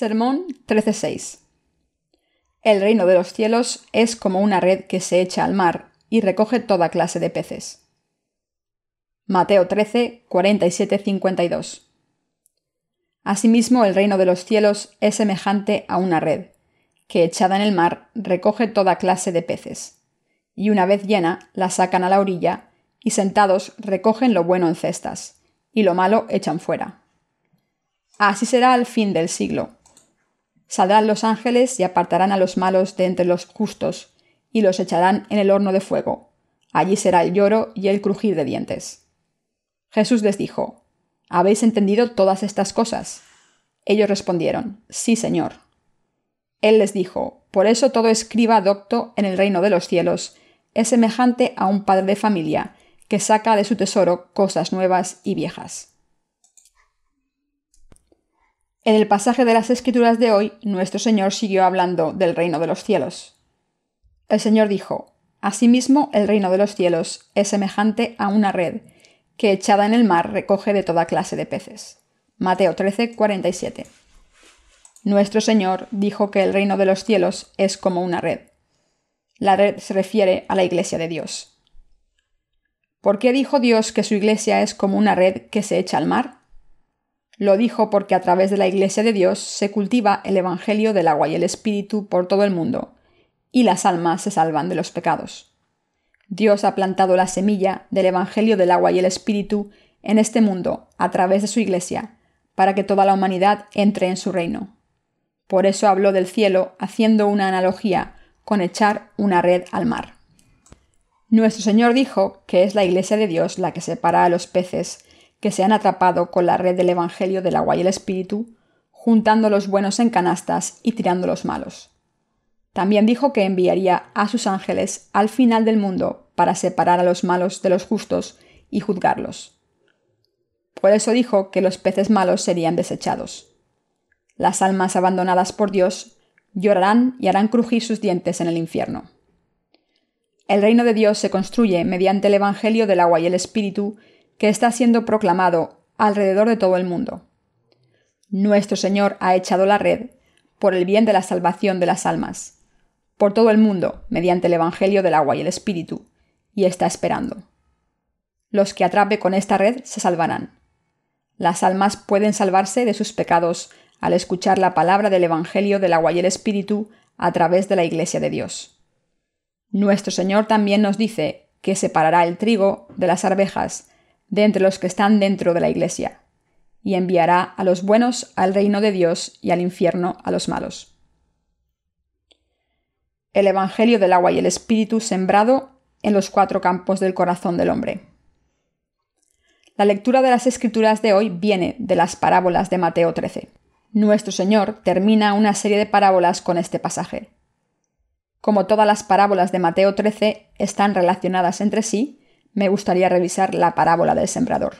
Sermón 13.6 El reino de los cielos es como una red que se echa al mar y recoge toda clase de peces. Mateo 13, 52. Asimismo, el reino de los cielos es semejante a una red, que echada en el mar recoge toda clase de peces, y una vez llena la sacan a la orilla, y sentados recogen lo bueno en cestas, y lo malo echan fuera. Así será al fin del siglo Saldrán los ángeles y apartarán a los malos de entre los justos, y los echarán en el horno de fuego. Allí será el lloro y el crujir de dientes. Jesús les dijo, ¿Habéis entendido todas estas cosas? Ellos respondieron, Sí, Señor. Él les dijo, Por eso todo escriba docto en el reino de los cielos es semejante a un padre de familia que saca de su tesoro cosas nuevas y viejas. En el pasaje de las Escrituras de hoy, nuestro Señor siguió hablando del reino de los cielos. El Señor dijo, Asimismo, el reino de los cielos es semejante a una red que echada en el mar recoge de toda clase de peces. Mateo 13, 47. Nuestro Señor dijo que el reino de los cielos es como una red. La red se refiere a la iglesia de Dios. ¿Por qué dijo Dios que su iglesia es como una red que se echa al mar? Lo dijo porque a través de la Iglesia de Dios se cultiva el Evangelio del agua y el Espíritu por todo el mundo, y las almas se salvan de los pecados. Dios ha plantado la semilla del Evangelio del agua y el Espíritu en este mundo a través de su Iglesia, para que toda la humanidad entre en su reino. Por eso habló del cielo haciendo una analogía con echar una red al mar. Nuestro Señor dijo que es la Iglesia de Dios la que separa a los peces que se han atrapado con la red del Evangelio del agua y el Espíritu, juntando los buenos en canastas y tirando los malos. También dijo que enviaría a sus ángeles al final del mundo para separar a los malos de los justos y juzgarlos. Por eso dijo que los peces malos serían desechados. Las almas abandonadas por Dios llorarán y harán crujir sus dientes en el infierno. El reino de Dios se construye mediante el Evangelio del agua y el Espíritu que está siendo proclamado alrededor de todo el mundo. Nuestro Señor ha echado la red por el bien de la salvación de las almas, por todo el mundo, mediante el Evangelio del agua y el Espíritu, y está esperando. Los que atrape con esta red se salvarán. Las almas pueden salvarse de sus pecados al escuchar la palabra del Evangelio del agua y el Espíritu a través de la Iglesia de Dios. Nuestro Señor también nos dice que separará el trigo de las arvejas de entre los que están dentro de la Iglesia, y enviará a los buenos al reino de Dios y al infierno a los malos. El Evangelio del agua y el Espíritu sembrado en los cuatro campos del corazón del hombre. La lectura de las Escrituras de hoy viene de las parábolas de Mateo 13. Nuestro Señor termina una serie de parábolas con este pasaje. Como todas las parábolas de Mateo 13 están relacionadas entre sí, me gustaría revisar la parábola del sembrador.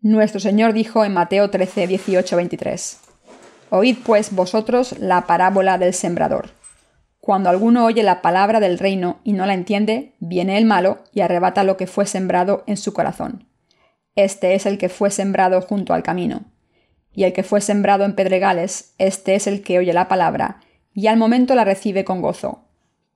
Nuestro Señor dijo en Mateo 13, 18, 23, Oíd pues vosotros la parábola del sembrador. Cuando alguno oye la palabra del reino y no la entiende, viene el malo y arrebata lo que fue sembrado en su corazón. Este es el que fue sembrado junto al camino. Y el que fue sembrado en pedregales, este es el que oye la palabra, y al momento la recibe con gozo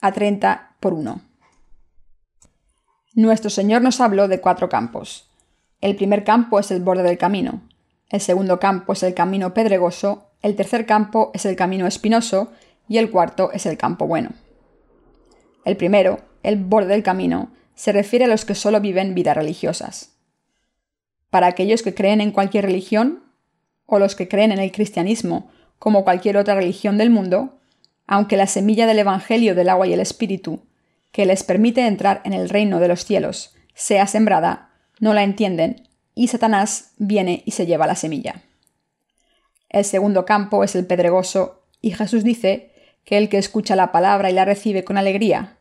a 30 por 1. Nuestro Señor nos habló de cuatro campos. El primer campo es el borde del camino, el segundo campo es el camino pedregoso, el tercer campo es el camino espinoso y el cuarto es el campo bueno. El primero, el borde del camino, se refiere a los que solo viven vidas religiosas. Para aquellos que creen en cualquier religión, o los que creen en el cristianismo como cualquier otra religión del mundo, aunque la semilla del Evangelio del agua y el Espíritu, que les permite entrar en el reino de los cielos, sea sembrada, no la entienden, y Satanás viene y se lleva la semilla. El segundo campo es el pedregoso, y Jesús dice que el que escucha la palabra y la recibe con alegría,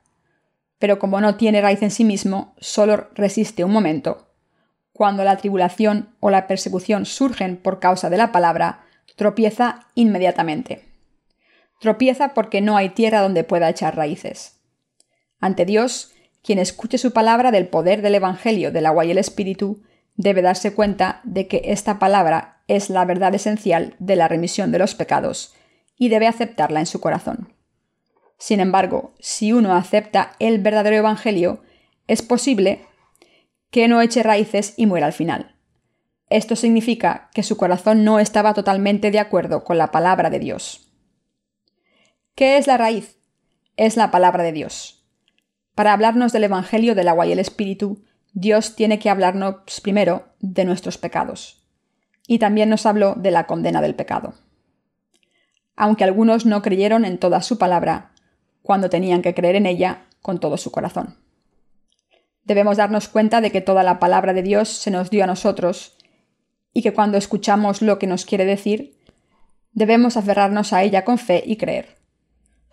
pero como no tiene raíz en sí mismo, solo resiste un momento. Cuando la tribulación o la persecución surgen por causa de la palabra, tropieza inmediatamente. Tropieza porque no hay tierra donde pueda echar raíces. Ante Dios, quien escuche su palabra del poder del Evangelio del agua y el Espíritu, debe darse cuenta de que esta palabra es la verdad esencial de la remisión de los pecados y debe aceptarla en su corazón. Sin embargo, si uno acepta el verdadero Evangelio, es posible que no eche raíces y muera al final. Esto significa que su corazón no estaba totalmente de acuerdo con la palabra de Dios. ¿Qué es la raíz? Es la palabra de Dios. Para hablarnos del Evangelio del agua y el Espíritu, Dios tiene que hablarnos primero de nuestros pecados. Y también nos habló de la condena del pecado aunque algunos no creyeron en toda su palabra, cuando tenían que creer en ella con todo su corazón. Debemos darnos cuenta de que toda la palabra de Dios se nos dio a nosotros y que cuando escuchamos lo que nos quiere decir, debemos aferrarnos a ella con fe y creer.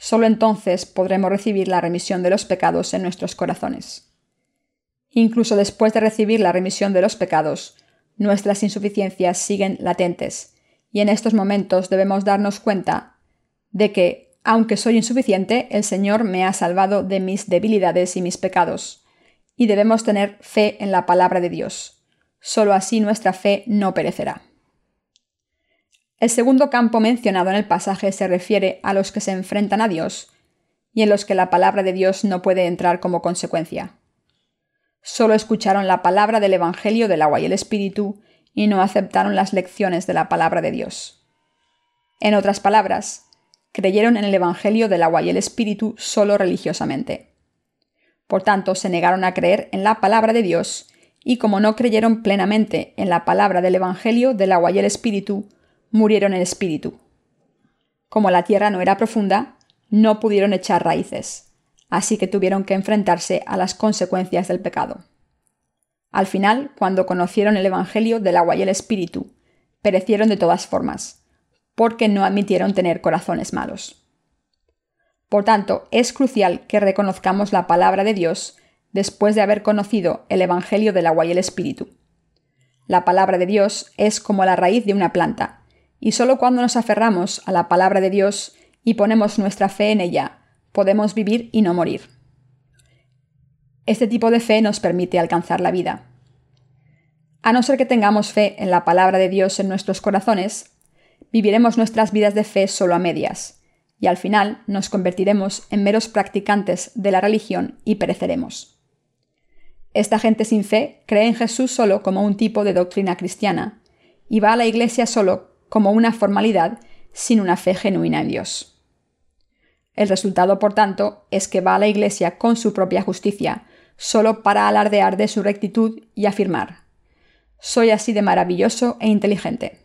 Solo entonces podremos recibir la remisión de los pecados en nuestros corazones. Incluso después de recibir la remisión de los pecados, nuestras insuficiencias siguen latentes y en estos momentos debemos darnos cuenta de que, aunque soy insuficiente, el Señor me ha salvado de mis debilidades y mis pecados, y debemos tener fe en la palabra de Dios. Solo así nuestra fe no perecerá. El segundo campo mencionado en el pasaje se refiere a los que se enfrentan a Dios y en los que la palabra de Dios no puede entrar como consecuencia. Solo escucharon la palabra del Evangelio del agua y el Espíritu y no aceptaron las lecciones de la palabra de Dios. En otras palabras, creyeron en el Evangelio del agua y el Espíritu solo religiosamente. Por tanto, se negaron a creer en la palabra de Dios, y como no creyeron plenamente en la palabra del Evangelio del agua y el Espíritu, murieron en espíritu. Como la tierra no era profunda, no pudieron echar raíces, así que tuvieron que enfrentarse a las consecuencias del pecado. Al final, cuando conocieron el Evangelio del agua y el Espíritu, perecieron de todas formas, porque no admitieron tener corazones malos. Por tanto, es crucial que reconozcamos la palabra de Dios después de haber conocido el Evangelio del agua y el Espíritu. La palabra de Dios es como la raíz de una planta, y solo cuando nos aferramos a la palabra de Dios y ponemos nuestra fe en ella, podemos vivir y no morir. Este tipo de fe nos permite alcanzar la vida. A no ser que tengamos fe en la palabra de Dios en nuestros corazones, viviremos nuestras vidas de fe solo a medias, y al final nos convertiremos en meros practicantes de la religión y pereceremos. Esta gente sin fe cree en Jesús solo como un tipo de doctrina cristiana, y va a la iglesia solo como una formalidad sin una fe genuina en Dios. El resultado, por tanto, es que va a la iglesia con su propia justicia, solo para alardear de su rectitud y afirmar, soy así de maravilloso e inteligente.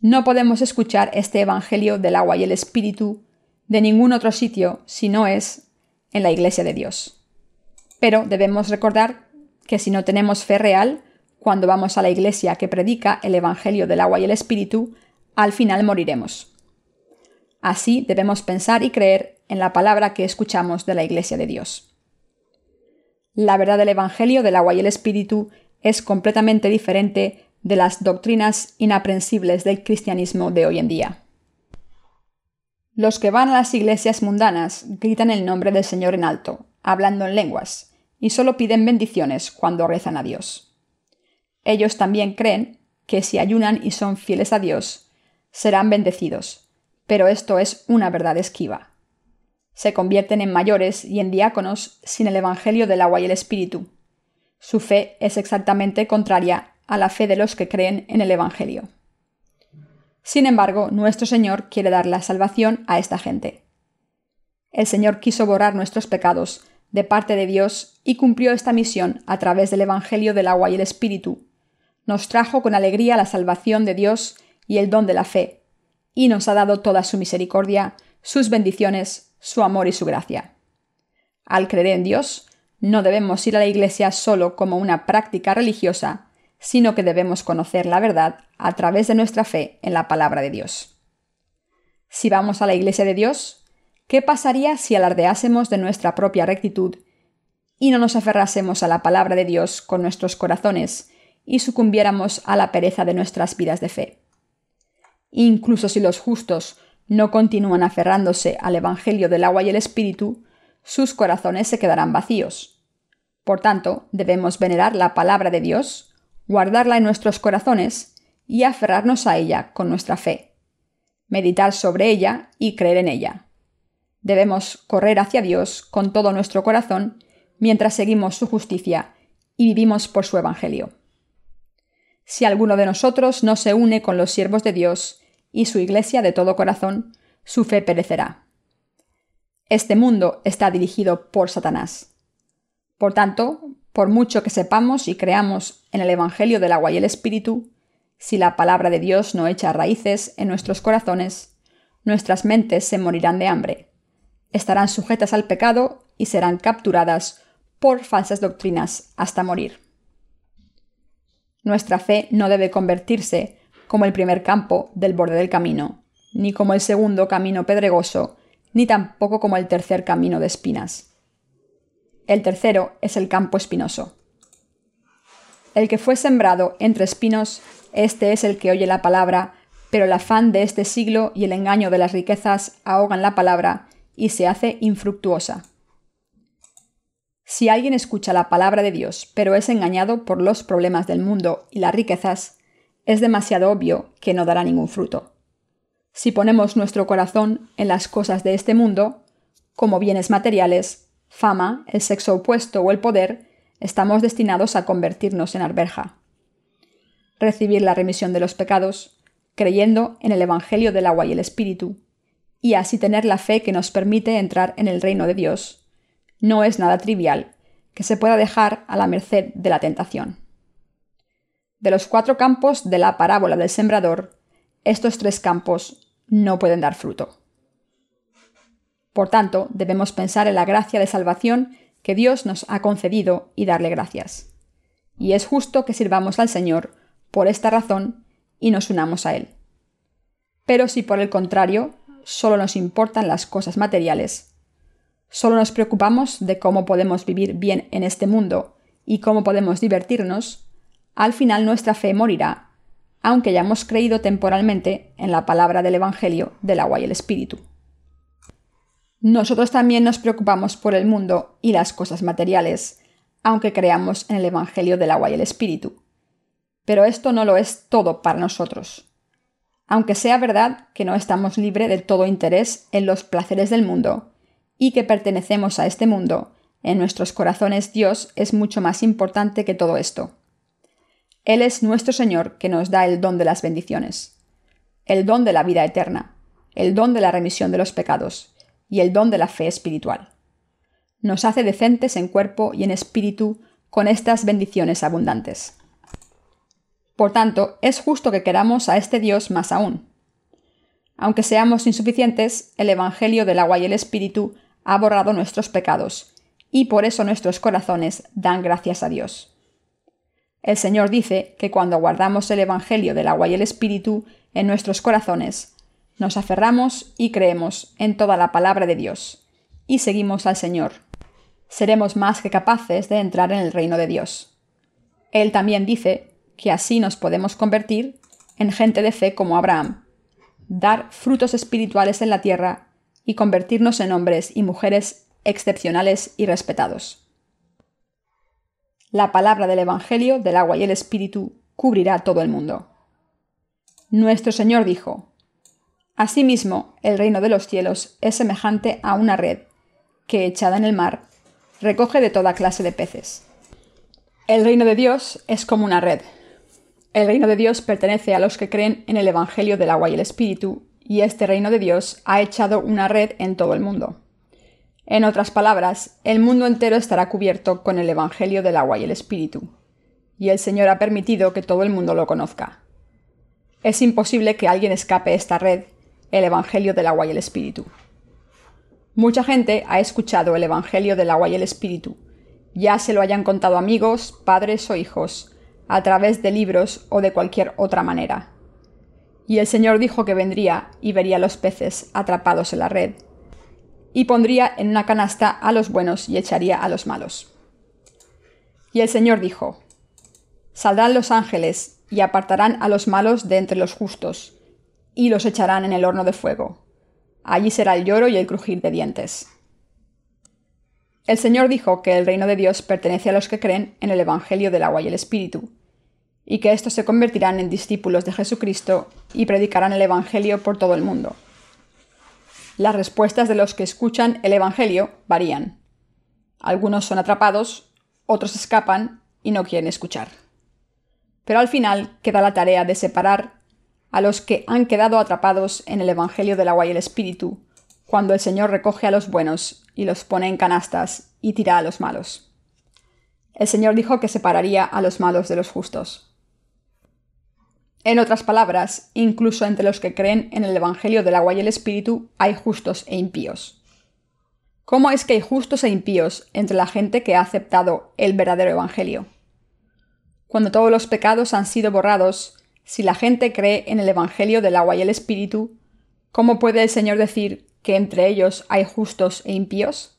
No podemos escuchar este Evangelio del agua y el Espíritu de ningún otro sitio si no es en la iglesia de Dios. Pero debemos recordar que si no tenemos fe real, cuando vamos a la iglesia que predica el Evangelio del agua y el Espíritu, al final moriremos. Así debemos pensar y creer en la palabra que escuchamos de la iglesia de Dios. La verdad del Evangelio del agua y el Espíritu es completamente diferente de las doctrinas inaprensibles del cristianismo de hoy en día. Los que van a las iglesias mundanas gritan el nombre del Señor en alto, hablando en lenguas, y solo piden bendiciones cuando rezan a Dios. Ellos también creen que si ayunan y son fieles a Dios, serán bendecidos, pero esto es una verdad esquiva se convierten en mayores y en diáconos sin el Evangelio del agua y el Espíritu. Su fe es exactamente contraria a la fe de los que creen en el Evangelio. Sin embargo, nuestro Señor quiere dar la salvación a esta gente. El Señor quiso borrar nuestros pecados de parte de Dios y cumplió esta misión a través del Evangelio del agua y el Espíritu. Nos trajo con alegría la salvación de Dios y el don de la fe, y nos ha dado toda su misericordia, sus bendiciones, su amor y su gracia. Al creer en Dios, no debemos ir a la iglesia solo como una práctica religiosa, sino que debemos conocer la verdad a través de nuestra fe en la palabra de Dios. Si vamos a la Iglesia de Dios, ¿qué pasaría si alardeásemos de nuestra propia rectitud y no nos aferrásemos a la palabra de Dios con nuestros corazones y sucumbiéramos a la pereza de nuestras vidas de fe? Incluso si los justos no continúan aferrándose al Evangelio del agua y el Espíritu, sus corazones se quedarán vacíos. Por tanto, debemos venerar la palabra de Dios, guardarla en nuestros corazones y aferrarnos a ella con nuestra fe meditar sobre ella y creer en ella. Debemos correr hacia Dios con todo nuestro corazón mientras seguimos su justicia y vivimos por su Evangelio. Si alguno de nosotros no se une con los siervos de Dios y su iglesia de todo corazón, su fe perecerá. Este mundo está dirigido por Satanás. Por tanto, por mucho que sepamos y creamos en el Evangelio del agua y el Espíritu, si la palabra de Dios no echa raíces en nuestros corazones, nuestras mentes se morirán de hambre, estarán sujetas al pecado y serán capturadas por falsas doctrinas hasta morir. Nuestra fe no debe convertirse como el primer campo del borde del camino, ni como el segundo camino pedregoso, ni tampoco como el tercer camino de espinas. El tercero es el campo espinoso. El que fue sembrado entre espinos este es el que oye la palabra, pero el afán de este siglo y el engaño de las riquezas ahogan la palabra y se hace infructuosa. Si alguien escucha la palabra de Dios, pero es engañado por los problemas del mundo y las riquezas, es demasiado obvio que no dará ningún fruto. Si ponemos nuestro corazón en las cosas de este mundo, como bienes materiales, fama, el sexo opuesto o el poder, estamos destinados a convertirnos en arberja recibir la remisión de los pecados, creyendo en el Evangelio del agua y el Espíritu, y así tener la fe que nos permite entrar en el reino de Dios, no es nada trivial que se pueda dejar a la merced de la tentación. De los cuatro campos de la parábola del sembrador, estos tres campos no pueden dar fruto. Por tanto, debemos pensar en la gracia de salvación que Dios nos ha concedido y darle gracias. Y es justo que sirvamos al Señor por esta razón y nos unamos a Él. Pero si por el contrario solo nos importan las cosas materiales, solo nos preocupamos de cómo podemos vivir bien en este mundo y cómo podemos divertirnos, al final nuestra fe morirá, aunque hayamos creído temporalmente en la palabra del Evangelio del agua y el Espíritu. Nosotros también nos preocupamos por el mundo y las cosas materiales, aunque creamos en el Evangelio del agua y el Espíritu. Pero esto no lo es todo para nosotros. Aunque sea verdad que no estamos libres de todo interés en los placeres del mundo y que pertenecemos a este mundo, en nuestros corazones Dios es mucho más importante que todo esto. Él es nuestro Señor que nos da el don de las bendiciones, el don de la vida eterna, el don de la remisión de los pecados y el don de la fe espiritual. Nos hace decentes en cuerpo y en espíritu con estas bendiciones abundantes. Por tanto, es justo que queramos a este Dios más aún. Aunque seamos insuficientes, el Evangelio del agua y el Espíritu ha borrado nuestros pecados, y por eso nuestros corazones dan gracias a Dios. El Señor dice que cuando guardamos el Evangelio del agua y el Espíritu en nuestros corazones, nos aferramos y creemos en toda la palabra de Dios, y seguimos al Señor. Seremos más que capaces de entrar en el reino de Dios. Él también dice que así nos podemos convertir en gente de fe como Abraham, dar frutos espirituales en la tierra y convertirnos en hombres y mujeres excepcionales y respetados. La palabra del Evangelio del agua y el Espíritu cubrirá todo el mundo. Nuestro Señor dijo, Asimismo, el reino de los cielos es semejante a una red que, echada en el mar, recoge de toda clase de peces. El reino de Dios es como una red el reino de Dios pertenece a los que creen en el Evangelio del agua y el Espíritu, y este reino de Dios ha echado una red en todo el mundo. En otras palabras, el mundo entero estará cubierto con el Evangelio del agua y el Espíritu, y el Señor ha permitido que todo el mundo lo conozca. Es imposible que alguien escape esta red, el Evangelio del agua y el Espíritu. Mucha gente ha escuchado el Evangelio del agua y el Espíritu, ya se lo hayan contado amigos, padres o hijos, a través de libros o de cualquier otra manera. Y el Señor dijo que vendría y vería los peces atrapados en la red, y pondría en una canasta a los buenos y echaría a los malos. Y el Señor dijo, Saldrán los ángeles y apartarán a los malos de entre los justos, y los echarán en el horno de fuego. Allí será el lloro y el crujir de dientes. El Señor dijo que el reino de Dios pertenece a los que creen en el Evangelio del agua y el Espíritu, y que éstos se convertirán en discípulos de Jesucristo y predicarán el Evangelio por todo el mundo. Las respuestas de los que escuchan el Evangelio varían. Algunos son atrapados, otros escapan y no quieren escuchar. Pero al final queda la tarea de separar a los que han quedado atrapados en el Evangelio del agua y el Espíritu, cuando el Señor recoge a los buenos y los pone en canastas y tira a los malos. El Señor dijo que separaría a los malos de los justos. En otras palabras, incluso entre los que creen en el Evangelio del agua y el Espíritu hay justos e impíos. ¿Cómo es que hay justos e impíos entre la gente que ha aceptado el verdadero Evangelio? Cuando todos los pecados han sido borrados, si la gente cree en el Evangelio del agua y el Espíritu, ¿cómo puede el Señor decir que entre ellos hay justos e impíos?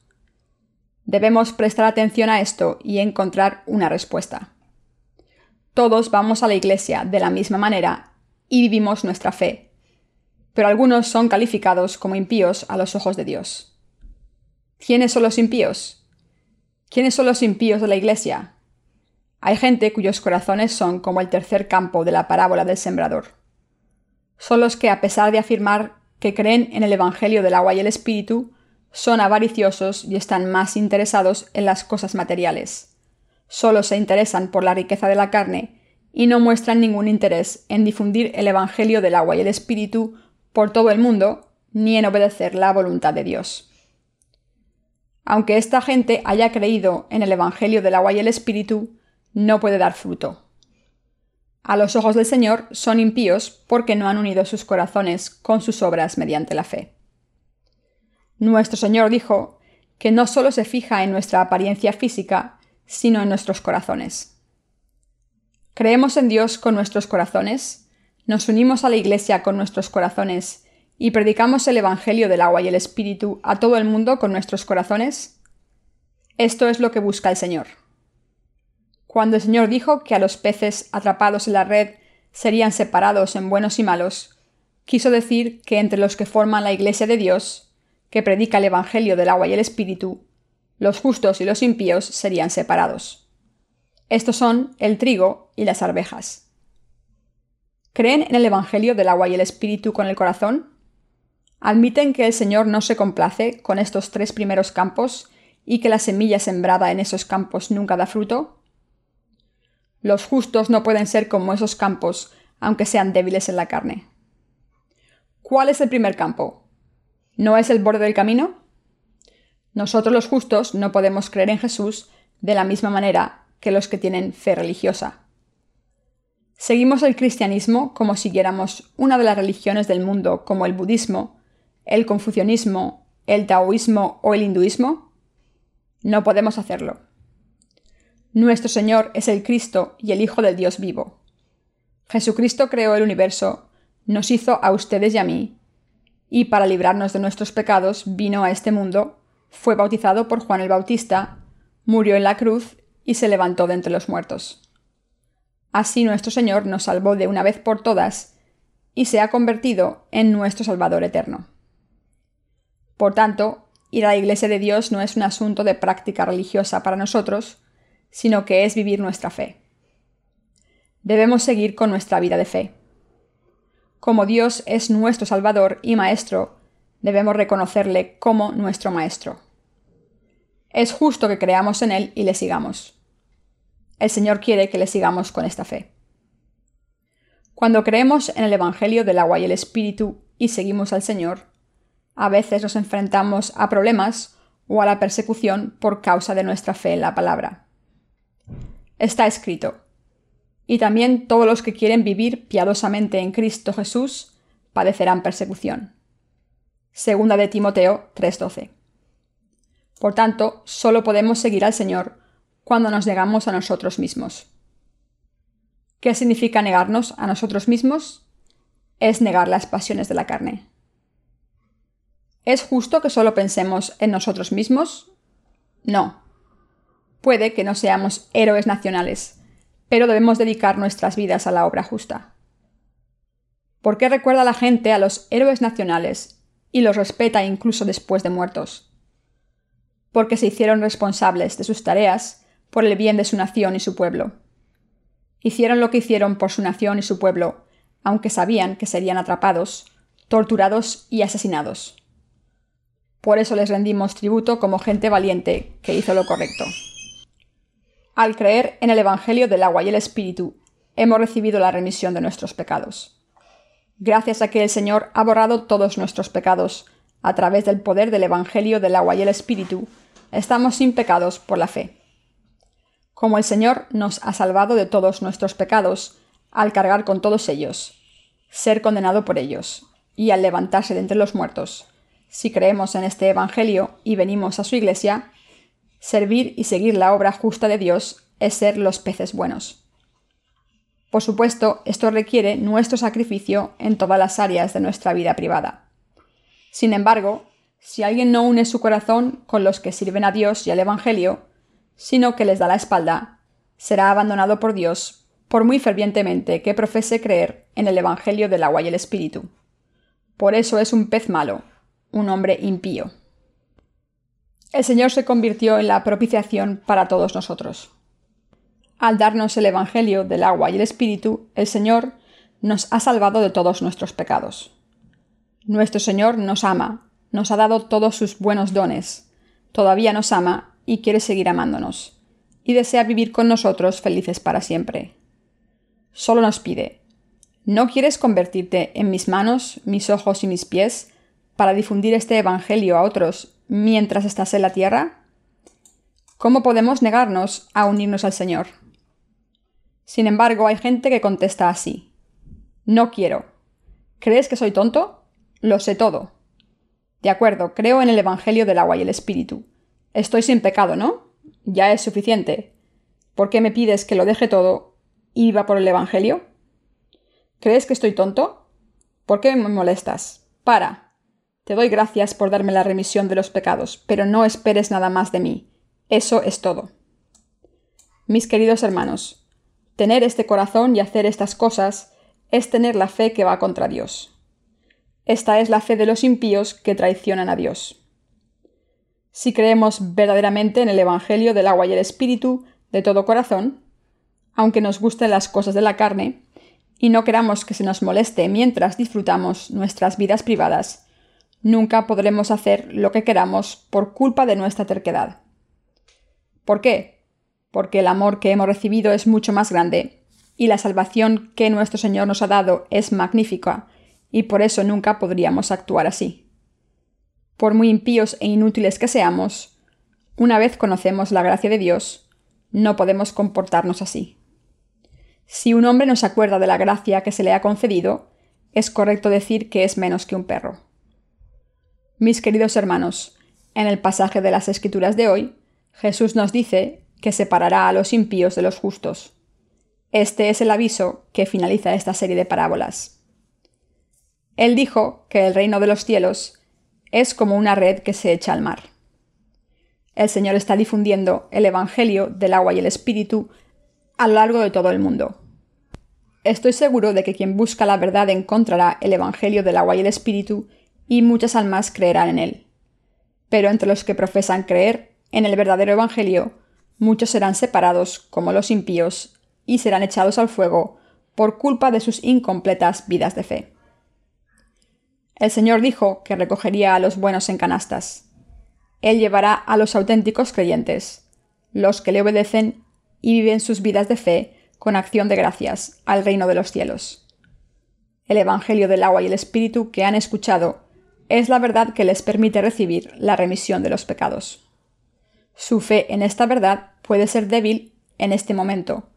Debemos prestar atención a esto y encontrar una respuesta. Todos vamos a la iglesia de la misma manera y vivimos nuestra fe, pero algunos son calificados como impíos a los ojos de Dios. ¿Quiénes son los impíos? ¿Quiénes son los impíos de la iglesia? Hay gente cuyos corazones son como el tercer campo de la parábola del sembrador. Son los que, a pesar de afirmar que creen en el Evangelio del agua y el Espíritu, son avariciosos y están más interesados en las cosas materiales solo se interesan por la riqueza de la carne y no muestran ningún interés en difundir el Evangelio del agua y el Espíritu por todo el mundo, ni en obedecer la voluntad de Dios. Aunque esta gente haya creído en el Evangelio del agua y el Espíritu, no puede dar fruto. A los ojos del Señor son impíos porque no han unido sus corazones con sus obras mediante la fe. Nuestro Señor dijo que no solo se fija en nuestra apariencia física, sino en nuestros corazones. Creemos en Dios con nuestros corazones, nos unimos a la Iglesia con nuestros corazones y predicamos el Evangelio del agua y el Espíritu a todo el mundo con nuestros corazones. Esto es lo que busca el Señor. Cuando el Señor dijo que a los peces atrapados en la red serían separados en buenos y malos, quiso decir que entre los que forman la Iglesia de Dios, que predica el Evangelio del agua y el Espíritu, los justos y los impíos serían separados. Estos son el trigo y las arvejas. ¿Creen en el Evangelio del agua y el Espíritu con el corazón? ¿Admiten que el Señor no se complace con estos tres primeros campos y que la semilla sembrada en esos campos nunca da fruto? Los justos no pueden ser como esos campos, aunque sean débiles en la carne. ¿Cuál es el primer campo? ¿No es el borde del camino? Nosotros los justos no podemos creer en Jesús de la misma manera que los que tienen fe religiosa. Seguimos el cristianismo como siguiéramos una de las religiones del mundo como el budismo, el confucianismo, el taoísmo o el hinduismo. No podemos hacerlo. Nuestro Señor es el Cristo y el Hijo del Dios vivo. Jesucristo creó el universo, nos hizo a ustedes y a mí, y para librarnos de nuestros pecados vino a este mundo fue bautizado por Juan el Bautista, murió en la cruz y se levantó de entre los muertos. Así nuestro Señor nos salvó de una vez por todas y se ha convertido en nuestro Salvador eterno. Por tanto, ir a la Iglesia de Dios no es un asunto de práctica religiosa para nosotros, sino que es vivir nuestra fe. Debemos seguir con nuestra vida de fe. Como Dios es nuestro Salvador y Maestro, debemos reconocerle como nuestro Maestro. Es justo que creamos en Él y le sigamos. El Señor quiere que le sigamos con esta fe. Cuando creemos en el Evangelio del agua y el Espíritu y seguimos al Señor, a veces nos enfrentamos a problemas o a la persecución por causa de nuestra fe en la palabra. Está escrito, y también todos los que quieren vivir piadosamente en Cristo Jesús padecerán persecución. Segunda de Timoteo 3:12. Por tanto, solo podemos seguir al Señor cuando nos negamos a nosotros mismos. ¿Qué significa negarnos a nosotros mismos? Es negar las pasiones de la carne. ¿Es justo que solo pensemos en nosotros mismos? No. Puede que no seamos héroes nacionales, pero debemos dedicar nuestras vidas a la obra justa. ¿Por qué recuerda la gente a los héroes nacionales y los respeta incluso después de muertos? Porque se hicieron responsables de sus tareas por el bien de su nación y su pueblo. Hicieron lo que hicieron por su nación y su pueblo, aunque sabían que serían atrapados, torturados y asesinados. Por eso les rendimos tributo como gente valiente que hizo lo correcto. Al creer en el Evangelio del agua y el Espíritu, hemos recibido la remisión de nuestros pecados. Gracias a que el Señor ha borrado todos nuestros pecados, a través del poder del Evangelio del agua y el Espíritu, estamos sin pecados por la fe. Como el Señor nos ha salvado de todos nuestros pecados, al cargar con todos ellos, ser condenado por ellos, y al levantarse de entre los muertos, si creemos en este Evangelio y venimos a su iglesia, servir y seguir la obra justa de Dios es ser los peces buenos. Por supuesto, esto requiere nuestro sacrificio en todas las áreas de nuestra vida privada. Sin embargo, si alguien no une su corazón con los que sirven a Dios y al Evangelio, sino que les da la espalda, será abandonado por Dios, por muy fervientemente que profese creer en el Evangelio del agua y el Espíritu. Por eso es un pez malo, un hombre impío. El Señor se convirtió en la propiciación para todos nosotros. Al darnos el Evangelio del agua y el Espíritu, el Señor nos ha salvado de todos nuestros pecados. Nuestro Señor nos ama, nos ha dado todos sus buenos dones, todavía nos ama y quiere seguir amándonos, y desea vivir con nosotros felices para siempre. Solo nos pide, ¿no quieres convertirte en mis manos, mis ojos y mis pies para difundir este Evangelio a otros mientras estás en la tierra? ¿Cómo podemos negarnos a unirnos al Señor? Sin embargo, hay gente que contesta así. No quiero. ¿Crees que soy tonto? Lo sé todo. De acuerdo, creo en el Evangelio del agua y el Espíritu. Estoy sin pecado, ¿no? Ya es suficiente. ¿Por qué me pides que lo deje todo y viva por el Evangelio? ¿Crees que estoy tonto? ¿Por qué me molestas? Para. Te doy gracias por darme la remisión de los pecados, pero no esperes nada más de mí. Eso es todo. Mis queridos hermanos, tener este corazón y hacer estas cosas es tener la fe que va contra Dios. Esta es la fe de los impíos que traicionan a Dios. Si creemos verdaderamente en el Evangelio del agua y el Espíritu de todo corazón, aunque nos gusten las cosas de la carne, y no queramos que se nos moleste mientras disfrutamos nuestras vidas privadas, nunca podremos hacer lo que queramos por culpa de nuestra terquedad. ¿Por qué? Porque el amor que hemos recibido es mucho más grande y la salvación que nuestro Señor nos ha dado es magnífica y por eso nunca podríamos actuar así. Por muy impíos e inútiles que seamos, una vez conocemos la gracia de Dios, no podemos comportarnos así. Si un hombre no se acuerda de la gracia que se le ha concedido, es correcto decir que es menos que un perro. Mis queridos hermanos, en el pasaje de las Escrituras de hoy, Jesús nos dice que separará a los impíos de los justos. Este es el aviso que finaliza esta serie de parábolas. Él dijo que el reino de los cielos es como una red que se echa al mar. El Señor está difundiendo el Evangelio del agua y el Espíritu a lo largo de todo el mundo. Estoy seguro de que quien busca la verdad encontrará el Evangelio del agua y el Espíritu y muchas almas creerán en él. Pero entre los que profesan creer en el verdadero Evangelio, muchos serán separados como los impíos y serán echados al fuego por culpa de sus incompletas vidas de fe. El Señor dijo que recogería a los buenos en canastas. Él llevará a los auténticos creyentes, los que le obedecen y viven sus vidas de fe con acción de gracias al reino de los cielos. El Evangelio del agua y el Espíritu que han escuchado es la verdad que les permite recibir la remisión de los pecados. Su fe en esta verdad puede ser débil en este momento,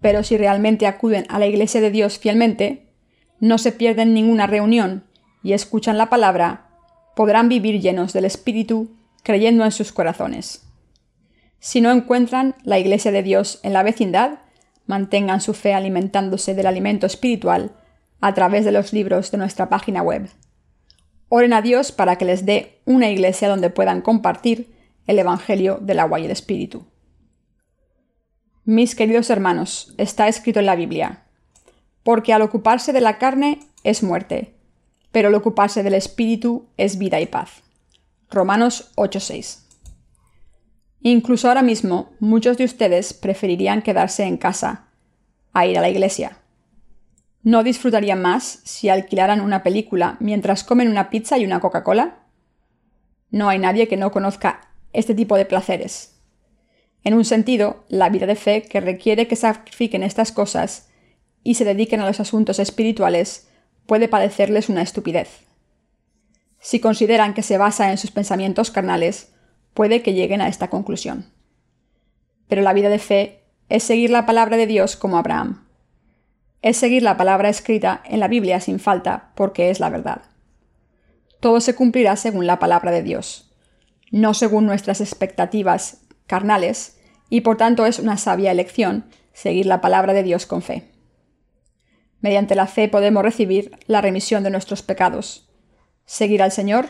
pero si realmente acuden a la Iglesia de Dios fielmente, no se pierden ninguna reunión y escuchan la palabra, podrán vivir llenos del Espíritu, creyendo en sus corazones. Si no encuentran la Iglesia de Dios en la vecindad, mantengan su fe alimentándose del alimento espiritual a través de los libros de nuestra página web. Oren a Dios para que les dé una iglesia donde puedan compartir el Evangelio del agua y el Espíritu. Mis queridos hermanos, está escrito en la Biblia, porque al ocuparse de la carne es muerte, pero al ocuparse del Espíritu es vida y paz. Romanos 8:6. Incluso ahora mismo, muchos de ustedes preferirían quedarse en casa a ir a la iglesia. ¿No disfrutarían más si alquilaran una película mientras comen una pizza y una Coca-Cola? No hay nadie que no conozca este tipo de placeres. En un sentido, la vida de fe que requiere que sacrifiquen estas cosas y se dediquen a los asuntos espirituales puede parecerles una estupidez. Si consideran que se basa en sus pensamientos carnales, puede que lleguen a esta conclusión. Pero la vida de fe es seguir la palabra de Dios como Abraham. Es seguir la palabra escrita en la Biblia sin falta, porque es la verdad. Todo se cumplirá según la palabra de Dios, no según nuestras expectativas carnales, y por tanto es una sabia elección seguir la palabra de Dios con fe. Mediante la fe podemos recibir la remisión de nuestros pecados, seguir al Señor,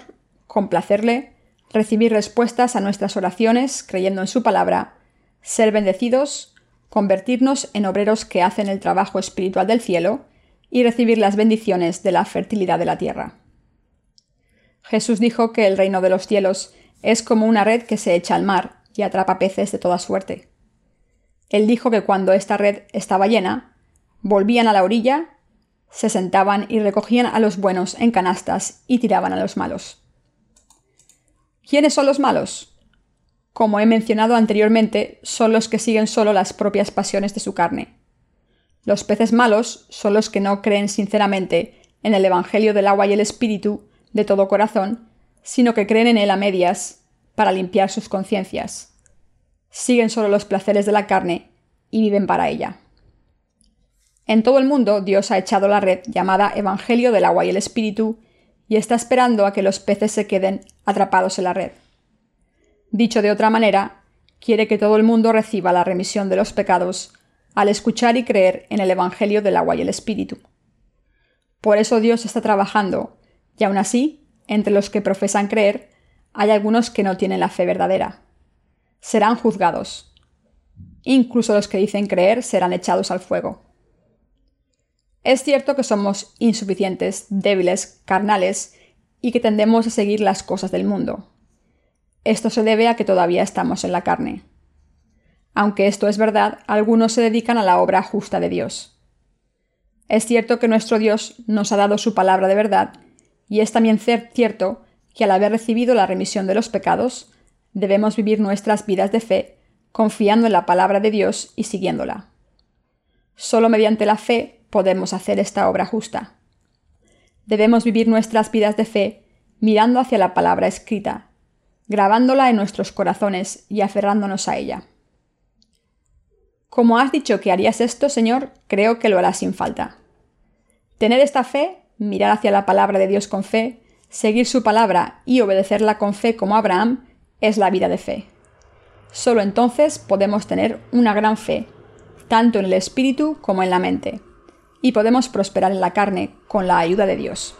complacerle, recibir respuestas a nuestras oraciones creyendo en su palabra, ser bendecidos, convertirnos en obreros que hacen el trabajo espiritual del cielo y recibir las bendiciones de la fertilidad de la tierra. Jesús dijo que el reino de los cielos es como una red que se echa al mar y atrapa peces de toda suerte. Él dijo que cuando esta red estaba llena, volvían a la orilla, se sentaban y recogían a los buenos en canastas y tiraban a los malos. ¿Quiénes son los malos? Como he mencionado anteriormente, son los que siguen solo las propias pasiones de su carne. Los peces malos son los que no creen sinceramente en el Evangelio del agua y el Espíritu de todo corazón, sino que creen en él a medias para limpiar sus conciencias. Siguen solo los placeres de la carne y viven para ella. En todo el mundo Dios ha echado la red llamada Evangelio del agua y el Espíritu y está esperando a que los peces se queden atrapados en la red. Dicho de otra manera, quiere que todo el mundo reciba la remisión de los pecados al escuchar y creer en el Evangelio del agua y el Espíritu. Por eso Dios está trabajando, y aún así, entre los que profesan creer, hay algunos que no tienen la fe verdadera. Serán juzgados. Incluso los que dicen creer serán echados al fuego. Es cierto que somos insuficientes, débiles, carnales, y que tendemos a seguir las cosas del mundo. Esto se debe a que todavía estamos en la carne. Aunque esto es verdad, algunos se dedican a la obra justa de Dios. Es cierto que nuestro Dios nos ha dado su palabra de verdad, y es también cierto que al haber recibido la remisión de los pecados, debemos vivir nuestras vidas de fe, confiando en la palabra de Dios y siguiéndola. Solo mediante la fe podemos hacer esta obra justa. Debemos vivir nuestras vidas de fe mirando hacia la palabra escrita, grabándola en nuestros corazones y aferrándonos a ella. Como has dicho que harías esto, Señor, creo que lo harás sin falta. Tener esta fe, mirar hacia la palabra de Dios con fe, seguir su palabra y obedecerla con fe como Abraham, es la vida de fe. Solo entonces podemos tener una gran fe, tanto en el espíritu como en la mente y podemos prosperar en la carne con la ayuda de Dios.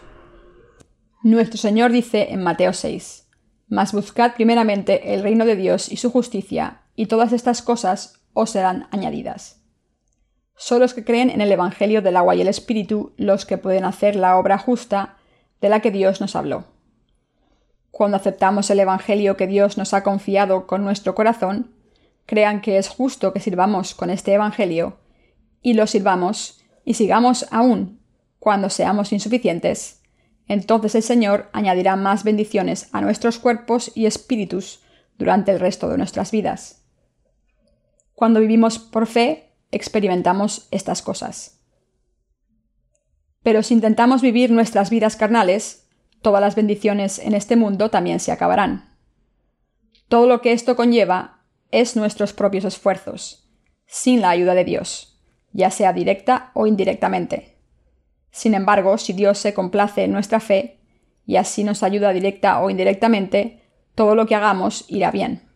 Nuestro Señor dice en Mateo 6, Mas buscad primeramente el reino de Dios y su justicia, y todas estas cosas os serán añadidas. Son los que creen en el Evangelio del agua y el Espíritu los que pueden hacer la obra justa de la que Dios nos habló. Cuando aceptamos el Evangelio que Dios nos ha confiado con nuestro corazón, crean que es justo que sirvamos con este Evangelio, y lo sirvamos y sigamos aún cuando seamos insuficientes, entonces el Señor añadirá más bendiciones a nuestros cuerpos y espíritus durante el resto de nuestras vidas. Cuando vivimos por fe, experimentamos estas cosas. Pero si intentamos vivir nuestras vidas carnales, todas las bendiciones en este mundo también se acabarán. Todo lo que esto conlleva es nuestros propios esfuerzos, sin la ayuda de Dios ya sea directa o indirectamente. Sin embargo, si Dios se complace en nuestra fe, y así nos ayuda directa o indirectamente, todo lo que hagamos irá bien.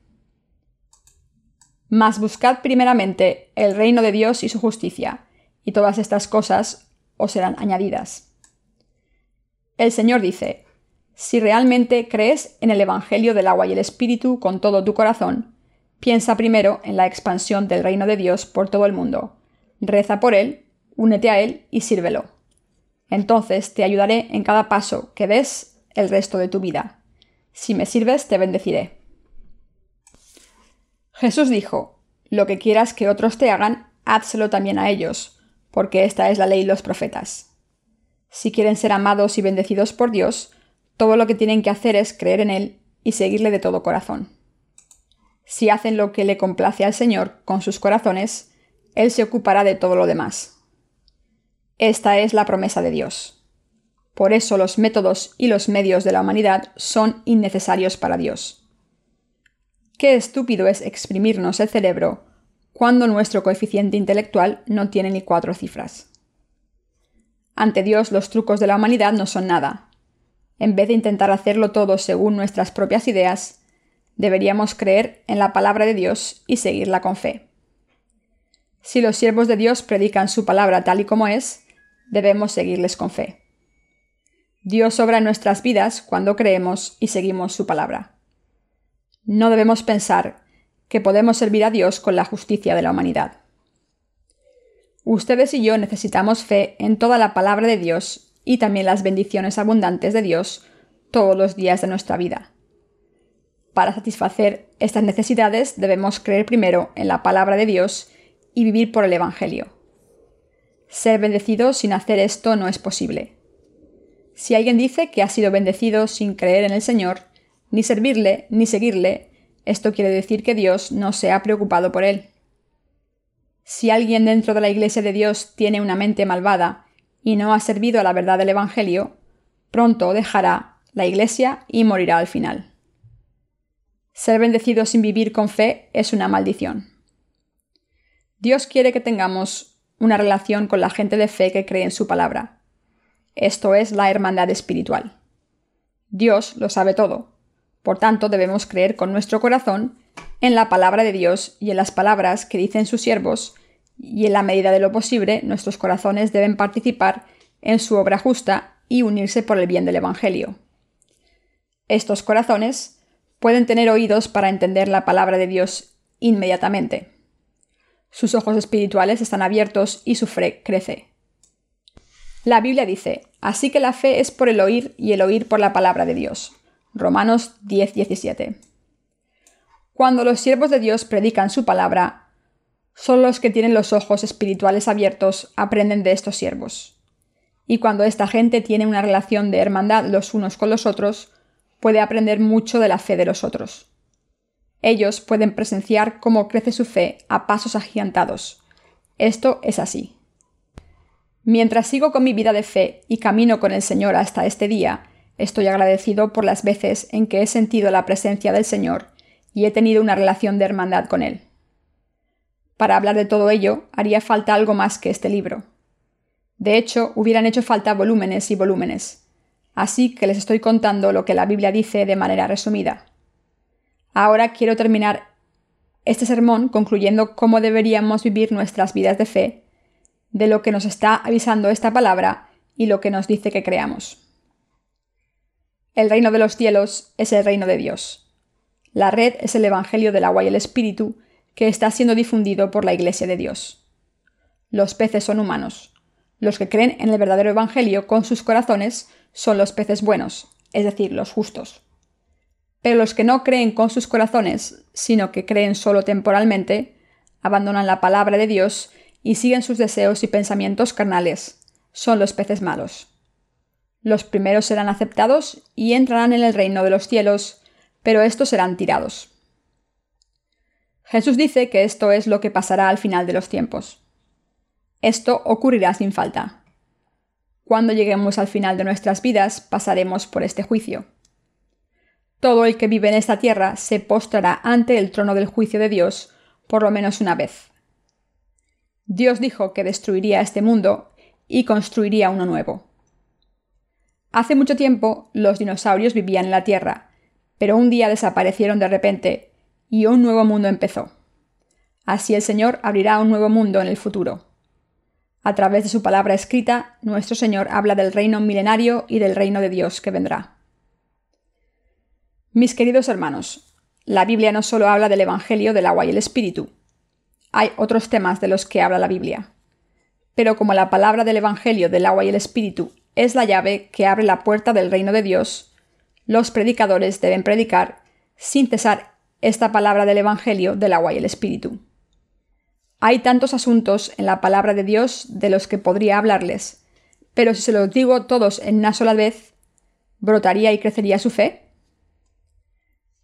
Mas buscad primeramente el reino de Dios y su justicia, y todas estas cosas os serán añadidas. El Señor dice, si realmente crees en el Evangelio del agua y el Espíritu con todo tu corazón, piensa primero en la expansión del reino de Dios por todo el mundo. Reza por él, únete a él y sírvelo. Entonces te ayudaré en cada paso que des el resto de tu vida. Si me sirves, te bendeciré. Jesús dijo, Lo que quieras que otros te hagan, házselo también a ellos, porque esta es la ley y los profetas. Si quieren ser amados y bendecidos por Dios, todo lo que tienen que hacer es creer en Él y seguirle de todo corazón. Si hacen lo que le complace al Señor con sus corazones, Él se ocupará de todo lo demás. Esta es la promesa de Dios. Por eso los métodos y los medios de la humanidad son innecesarios para Dios. Qué estúpido es exprimirnos el cerebro cuando nuestro coeficiente intelectual no tiene ni cuatro cifras. Ante Dios los trucos de la humanidad no son nada. En vez de intentar hacerlo todo según nuestras propias ideas, deberíamos creer en la palabra de Dios y seguirla con fe. Si los siervos de Dios predican su palabra tal y como es, debemos seguirles con fe. Dios obra en nuestras vidas cuando creemos y seguimos su palabra. No debemos pensar que podemos servir a Dios con la justicia de la humanidad. Ustedes y yo necesitamos fe en toda la palabra de Dios y también las bendiciones abundantes de Dios todos los días de nuestra vida. Para satisfacer estas necesidades debemos creer primero en la palabra de Dios y vivir por el Evangelio. Ser bendecido sin hacer esto no es posible. Si alguien dice que ha sido bendecido sin creer en el Señor, ni servirle, ni seguirle, esto quiere decir que Dios no se ha preocupado por él. Si alguien dentro de la Iglesia de Dios tiene una mente malvada y no ha servido a la verdad del Evangelio, pronto dejará la Iglesia y morirá al final. Ser bendecido sin vivir con fe es una maldición. Dios quiere que tengamos una relación con la gente de fe que cree en su palabra. Esto es la hermandad espiritual. Dios lo sabe todo. Por tanto, debemos creer con nuestro corazón en la palabra de Dios y en las palabras que dicen sus siervos, y en la medida de lo posible nuestros corazones deben participar en su obra justa y unirse por el bien del Evangelio. Estos corazones pueden tener oídos para entender la palabra de Dios inmediatamente. Sus ojos espirituales están abiertos y su fe crece. La Biblia dice, así que la fe es por el oír y el oír por la palabra de Dios. Romanos 10:17. Cuando los siervos de Dios predican su palabra, solo los que tienen los ojos espirituales abiertos aprenden de estos siervos. Y cuando esta gente tiene una relación de hermandad los unos con los otros, puede aprender mucho de la fe de los otros. Ellos pueden presenciar cómo crece su fe a pasos agigantados. Esto es así. Mientras sigo con mi vida de fe y camino con el Señor hasta este día, estoy agradecido por las veces en que he sentido la presencia del Señor y he tenido una relación de hermandad con Él. Para hablar de todo ello, haría falta algo más que este libro. De hecho, hubieran hecho falta volúmenes y volúmenes. Así que les estoy contando lo que la Biblia dice de manera resumida. Ahora quiero terminar este sermón concluyendo cómo deberíamos vivir nuestras vidas de fe, de lo que nos está avisando esta palabra y lo que nos dice que creamos. El reino de los cielos es el reino de Dios. La red es el Evangelio del agua y el Espíritu que está siendo difundido por la Iglesia de Dios. Los peces son humanos. Los que creen en el verdadero Evangelio con sus corazones son los peces buenos, es decir, los justos. Pero los que no creen con sus corazones, sino que creen solo temporalmente, abandonan la palabra de Dios y siguen sus deseos y pensamientos carnales, son los peces malos. Los primeros serán aceptados y entrarán en el reino de los cielos, pero estos serán tirados. Jesús dice que esto es lo que pasará al final de los tiempos. Esto ocurrirá sin falta. Cuando lleguemos al final de nuestras vidas, pasaremos por este juicio. Todo el que vive en esta tierra se postrará ante el trono del juicio de Dios por lo menos una vez. Dios dijo que destruiría este mundo y construiría uno nuevo. Hace mucho tiempo los dinosaurios vivían en la Tierra, pero un día desaparecieron de repente y un nuevo mundo empezó. Así el Señor abrirá un nuevo mundo en el futuro. A través de su palabra escrita, nuestro Señor habla del reino milenario y del reino de Dios que vendrá. Mis queridos hermanos, la Biblia no solo habla del Evangelio del agua y el Espíritu. Hay otros temas de los que habla la Biblia. Pero como la palabra del Evangelio del agua y el Espíritu es la llave que abre la puerta del reino de Dios, los predicadores deben predicar sin cesar esta palabra del Evangelio del agua y el Espíritu. Hay tantos asuntos en la palabra de Dios de los que podría hablarles, pero si se los digo todos en una sola vez, ¿brotaría y crecería su fe?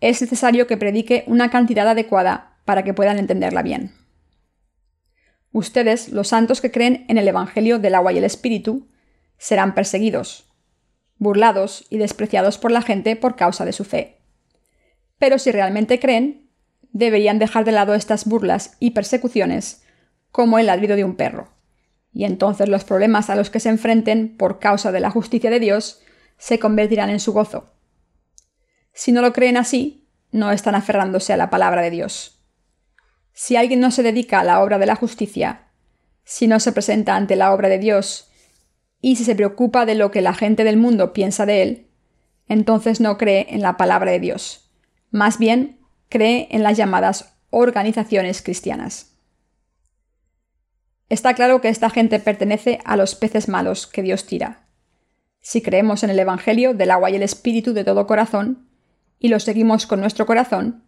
Es necesario que predique una cantidad adecuada para que puedan entenderla bien. Ustedes, los santos que creen en el Evangelio del agua y el Espíritu, serán perseguidos, burlados y despreciados por la gente por causa de su fe. Pero si realmente creen, deberían dejar de lado estas burlas y persecuciones como el ladrido de un perro. Y entonces los problemas a los que se enfrenten por causa de la justicia de Dios se convertirán en su gozo. Si no lo creen así, no están aferrándose a la palabra de Dios. Si alguien no se dedica a la obra de la justicia, si no se presenta ante la obra de Dios, y si se preocupa de lo que la gente del mundo piensa de él, entonces no cree en la palabra de Dios. Más bien, cree en las llamadas organizaciones cristianas. Está claro que esta gente pertenece a los peces malos que Dios tira. Si creemos en el Evangelio del agua y el Espíritu de todo corazón, y lo seguimos con nuestro corazón,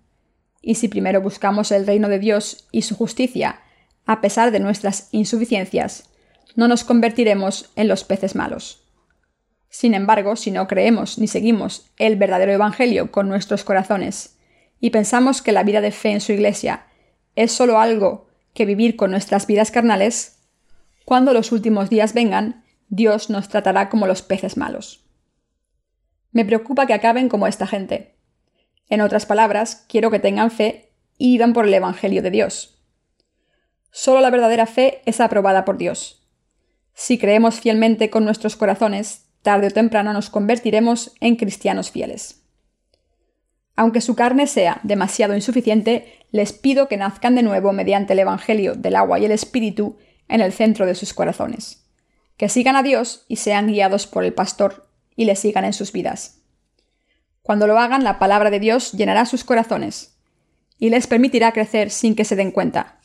y si primero buscamos el reino de Dios y su justicia, a pesar de nuestras insuficiencias, no nos convertiremos en los peces malos. Sin embargo, si no creemos ni seguimos el verdadero Evangelio con nuestros corazones, y pensamos que la vida de fe en su iglesia es solo algo que vivir con nuestras vidas carnales, cuando los últimos días vengan, Dios nos tratará como los peces malos. Me preocupa que acaben como esta gente. En otras palabras, quiero que tengan fe y vivan por el Evangelio de Dios. Solo la verdadera fe es aprobada por Dios. Si creemos fielmente con nuestros corazones, tarde o temprano nos convertiremos en cristianos fieles. Aunque su carne sea demasiado insuficiente, les pido que nazcan de nuevo mediante el Evangelio del agua y el Espíritu en el centro de sus corazones. Que sigan a Dios y sean guiados por el pastor y le sigan en sus vidas. Cuando lo hagan, la palabra de Dios llenará sus corazones y les permitirá crecer sin que se den cuenta,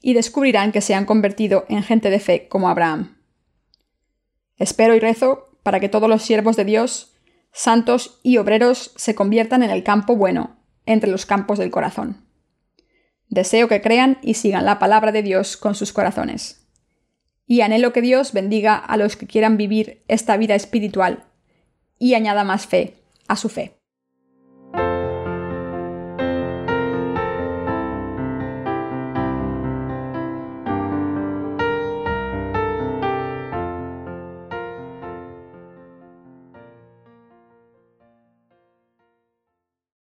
y descubrirán que se han convertido en gente de fe como Abraham. Espero y rezo para que todos los siervos de Dios santos y obreros se conviertan en el campo bueno, entre los campos del corazón. Deseo que crean y sigan la palabra de Dios con sus corazones. Y anhelo que Dios bendiga a los que quieran vivir esta vida espiritual y añada más fe a su fe.